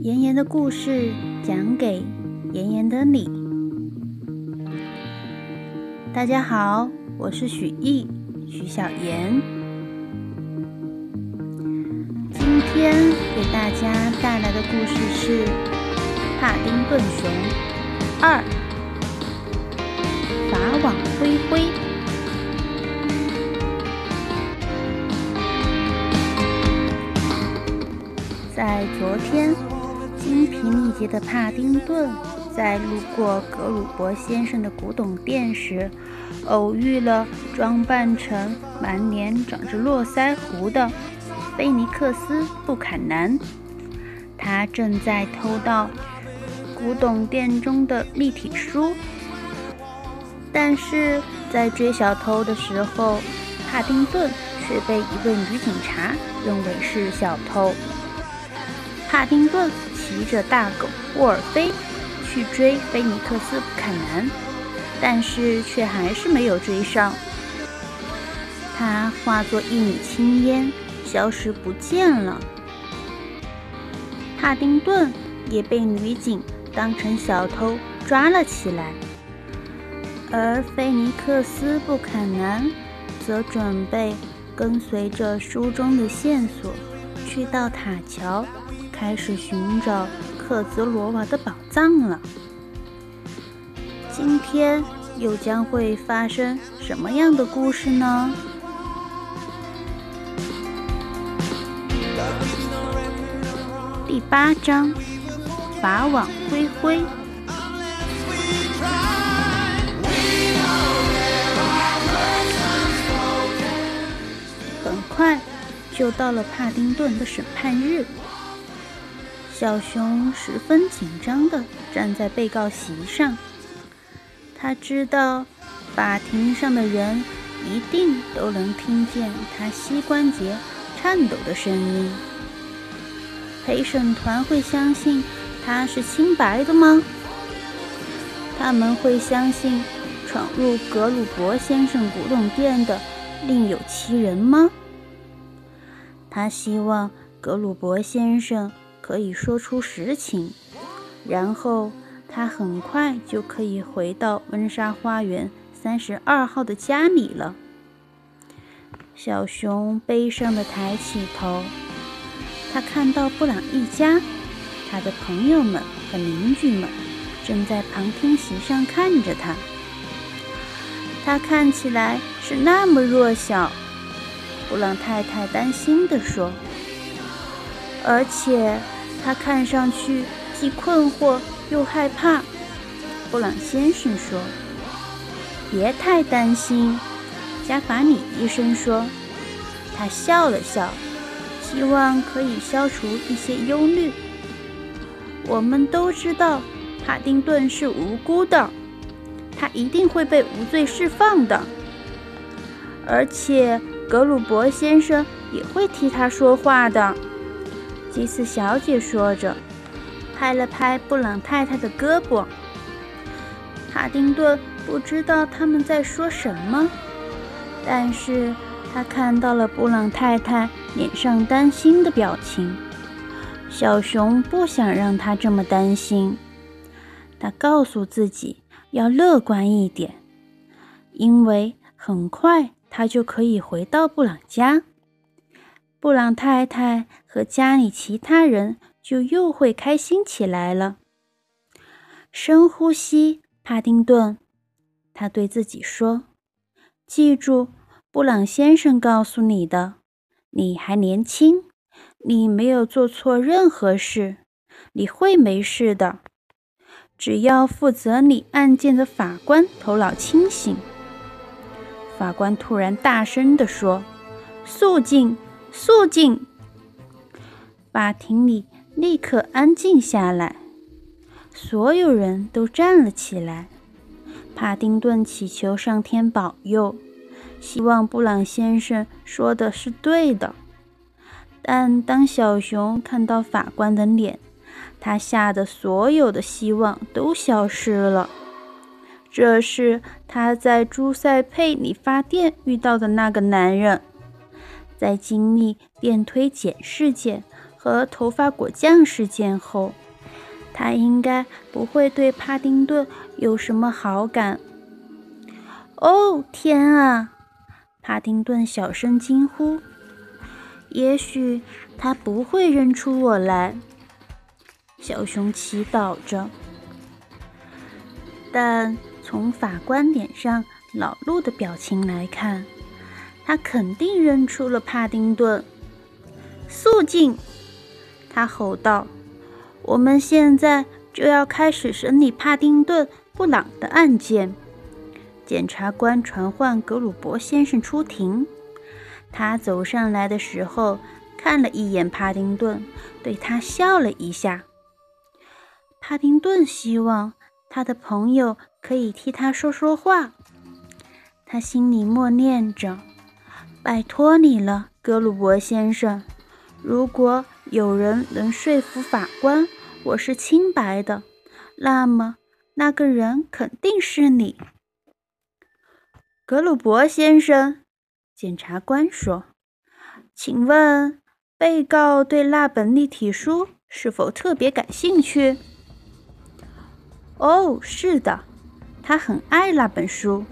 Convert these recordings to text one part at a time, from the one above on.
妍妍的故事讲给妍妍的你。大家好，我是许艺许小妍，今天给大家带来的故事是《帕丁顿熊二》，法网恢恢。在昨天。精疲力竭的帕丁顿在路过格鲁伯先生的古董店时，偶遇了装扮成满脸长着络腮胡的菲尼克斯·布坎南。他正在偷盗古董店中的立体书，但是在追小偷的时候，帕丁顿却被一位女警察认为是小偷。帕丁顿。骑着大狗沃尔菲去追菲尼克斯·布坎南，但是却还是没有追上。他化作一缕青烟，消失不见了。帕丁顿也被女警当成小偷抓了起来，而菲尼克斯·布坎南则准备跟随着书中的线索去到塔桥。开始寻找克泽罗娃的宝藏了。今天又将会发生什么样的故事呢？第八章，法网恢恢。很快就到了帕丁顿的审判日。小熊十分紧张地站在被告席上，他知道法庭上的人一定都能听见他膝关节颤抖的声音。陪审团会相信他是清白的吗？他们会相信闯入格鲁伯先生古董店的另有其人吗？他希望格鲁伯先生。可以说出实情，然后他很快就可以回到温莎花园三十二号的家里了。小熊悲伤地抬起头，他看到布朗一家，他的朋友们和邻居们正在旁听席上看着他。他看起来是那么弱小，布朗太太担心地说，而且。他看上去既困惑又害怕。布朗先生说：“别太担心。”加法里医生说。他笑了笑，希望可以消除一些忧虑。我们都知道帕丁顿是无辜的，他一定会被无罪释放的。而且格鲁伯先生也会替他说话的。吉斯小姐说着，拍了拍布朗太太的胳膊。哈丁顿不知道他们在说什么，但是他看到了布朗太太脸上担心的表情。小熊不想让他这么担心，他告诉自己要乐观一点，因为很快他就可以回到布朗家。布朗太太和家里其他人就又会开心起来了。深呼吸，帕丁顿，他对自己说：“记住，布朗先生告诉你的，你还年轻，你没有做错任何事，你会没事的。只要负责你案件的法官头脑清醒。”法官突然大声地说：“肃静！”肃静！法庭里立刻安静下来，所有人都站了起来。帕丁顿祈求上天保佑，希望布朗先生说的是对的。但当小熊看到法官的脸，他吓得所有的希望都消失了。这是他在朱塞佩理发店遇到的那个男人。在经历电推剪事件和头发果酱事件后，他应该不会对帕丁顿有什么好感。哦，天啊！帕丁顿小声惊呼：“也许他不会认出我来。”小熊祈祷着，但从法官脸上恼怒的表情来看，他肯定认出了帕丁顿。肃静！他吼道：“我们现在就要开始审理帕丁顿·布朗的案件。”检察官传唤格鲁伯先生出庭。他走上来的时候，看了一眼帕丁顿，对他笑了一下。帕丁顿希望他的朋友可以替他说说话。他心里默念着：“拜托你了，格鲁伯先生。如果有人能说服法官我是清白的，那么那个人肯定是你。”格鲁伯先生，检察官说：“请问被告对那本立体书是否特别感兴趣？”哦，是的，他很爱那本书。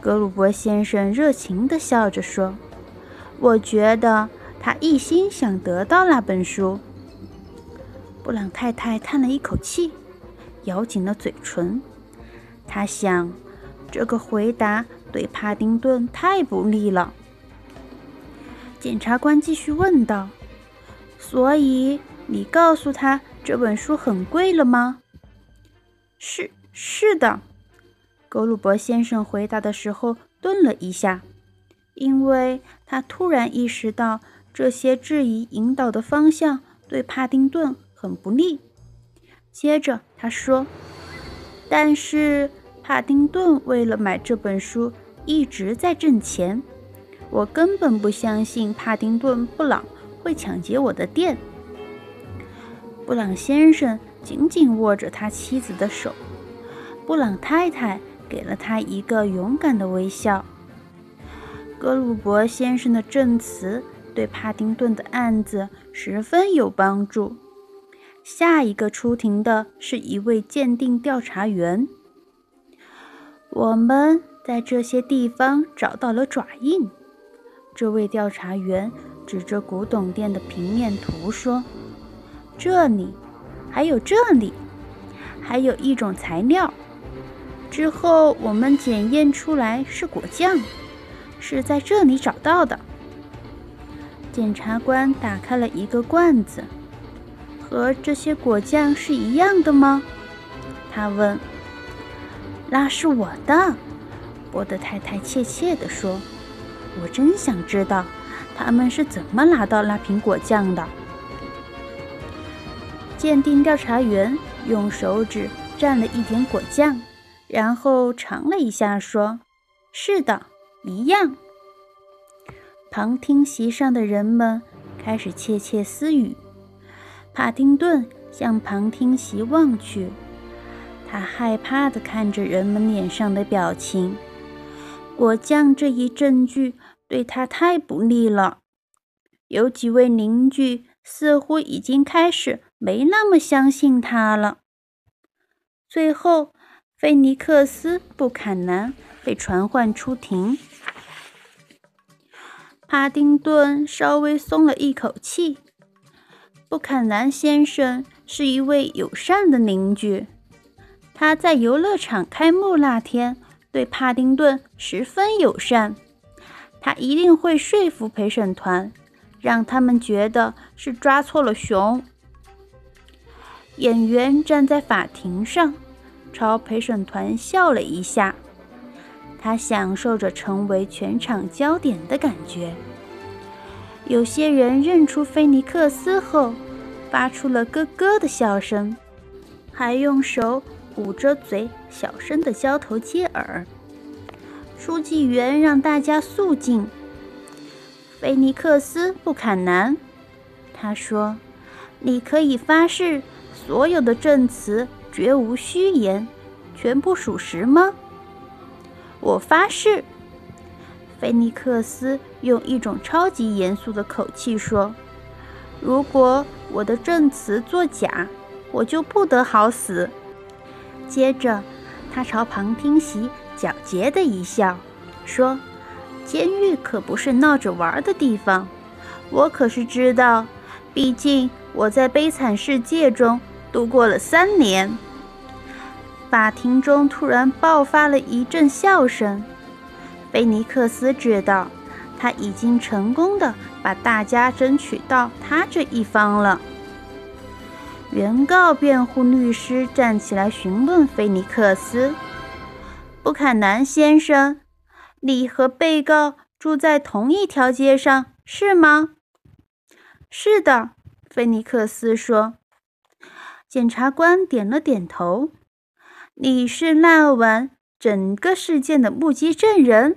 格鲁伯先生热情地笑着说：“我觉得他一心想得到那本书。”布朗太太叹了一口气，咬紧了嘴唇。他想，这个回答对帕丁顿太不利了。检察官继续问道：“所以你告诉他这本书很贵了吗？”是是的，格鲁伯先生回答的时候顿了一下，因为他突然意识到这些质疑引导的方向对帕丁顿很不利。接着他说：“但是帕丁顿为了买这本书一直在挣钱，我根本不相信帕丁顿·布朗会抢劫我的店。”布朗先生。紧紧握着他妻子的手，布朗太太给了他一个勇敢的微笑。格鲁伯先生的证词对帕丁顿的案子十分有帮助。下一个出庭的是一位鉴定调查员。我们在这些地方找到了爪印。这位调查员指着古董店的平面图说：“这里。”还有这里，还有一种材料。之后我们检验出来是果酱，是在这里找到的。检察官打开了一个罐子，和这些果酱是一样的吗？他问。那是我的，波德太太怯怯地说。我真想知道他们是怎么拿到那瓶果酱的。鉴定调查员用手指蘸了一点果酱，然后尝了一下，说：“是的，一样。”旁听席上的人们开始窃窃私语。帕丁顿向旁听席望去，他害怕地看着人们脸上的表情。果酱这一证据对他太不利了。有几位邻居似乎已经开始。没那么相信他了。最后，菲尼克斯·布坎南被传唤出庭。帕丁顿稍微松了一口气。布坎南先生是一位友善的邻居，他在游乐场开幕那天对帕丁顿十分友善。他一定会说服陪审团，让他们觉得是抓错了熊。演员站在法庭上，朝陪审团笑了一下。他享受着成为全场焦点的感觉。有些人认出菲尼克斯后，发出了咯咯的笑声，还用手捂着嘴，小声地交头接耳。书记员让大家肃静。菲尼克斯·布坎南，他说：“你可以发誓。”所有的证词绝无虚言，全部属实吗？我发誓。菲尼克斯用一种超级严肃的口气说：“如果我的证词作假，我就不得好死。”接着，他朝旁听席狡黠的一笑，说：“监狱可不是闹着玩的地方，我可是知道，毕竟我在悲惨世界中度过了三年。”法庭中突然爆发了一阵笑声。菲尼克斯知道，他已经成功的把大家争取到他这一方了。原告辩护律师站起来询问菲尼克斯：“布坎南先生，你和被告住在同一条街上，是吗？”“是的。”菲尼克斯说。检察官点了点头。“你是那晚？”整个事件的目击证人，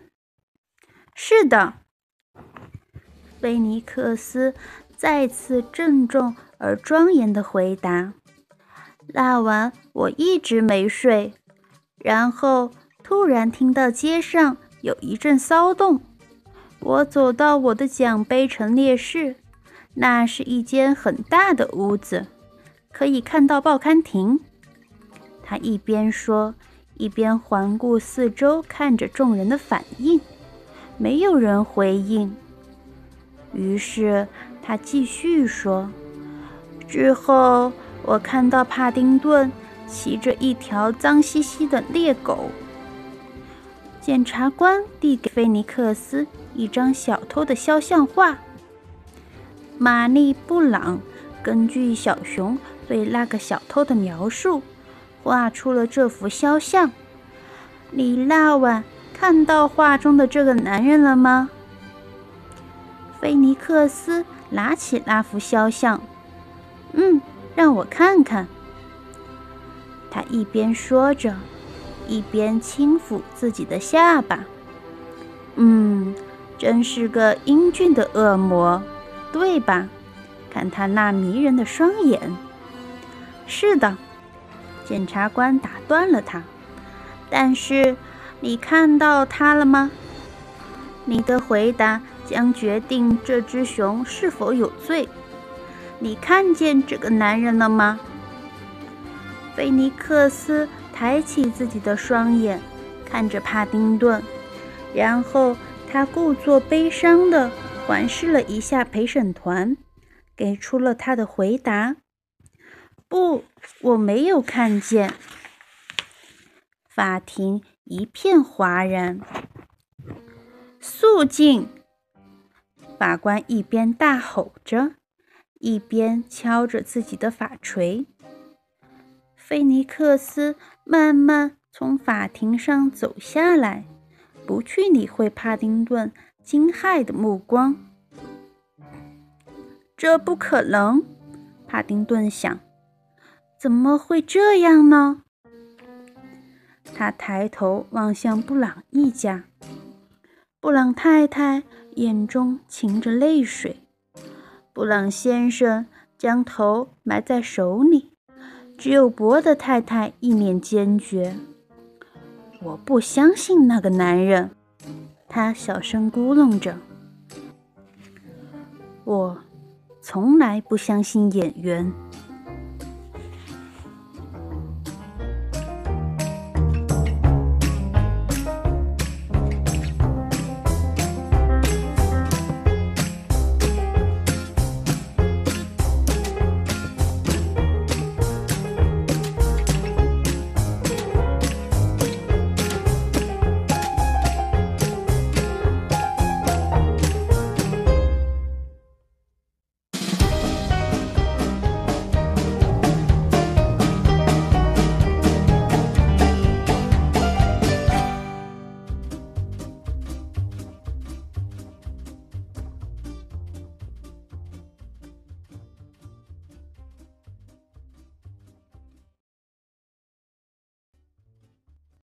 是的。菲尼克斯再次郑重而庄严地回答：“那晚我一直没睡，然后突然听到街上有一阵骚动。我走到我的奖杯陈列室，那是一间很大的屋子，可以看到报刊亭。”他一边说。一边环顾四周，看着众人的反应，没有人回应。于是他继续说：“之后，我看到帕丁顿骑着一条脏兮兮的猎狗。”检察官递给菲尼克斯一张小偷的肖像画。玛丽·布朗根据小熊对那个小偷的描述。画出了这幅肖像。你那晚看到画中的这个男人了吗？菲尼克斯拿起那幅肖像，嗯，让我看看。他一边说着，一边轻抚自己的下巴。嗯，真是个英俊的恶魔，对吧？看他那迷人的双眼。是的。检察官打断了他，但是你看到他了吗？你的回答将决定这只熊是否有罪。你看见这个男人了吗？菲尼克斯抬起自己的双眼，看着帕丁顿，然后他故作悲伤地环视了一下陪审团，给出了他的回答。不，我没有看见。法庭一片哗然。肃静！法官一边大吼着，一边敲着自己的法锤。菲尼克斯慢慢从法庭上走下来，不去理会帕丁顿惊骇的目光。这不可能，帕丁顿想。怎么会这样呢？他抬头望向布朗一家，布朗太太眼中噙着泪水。布朗先生将头埋在手里，只有伯德太太一脸坚决。我不相信那个男人，他小声咕哝着。我从来不相信演员。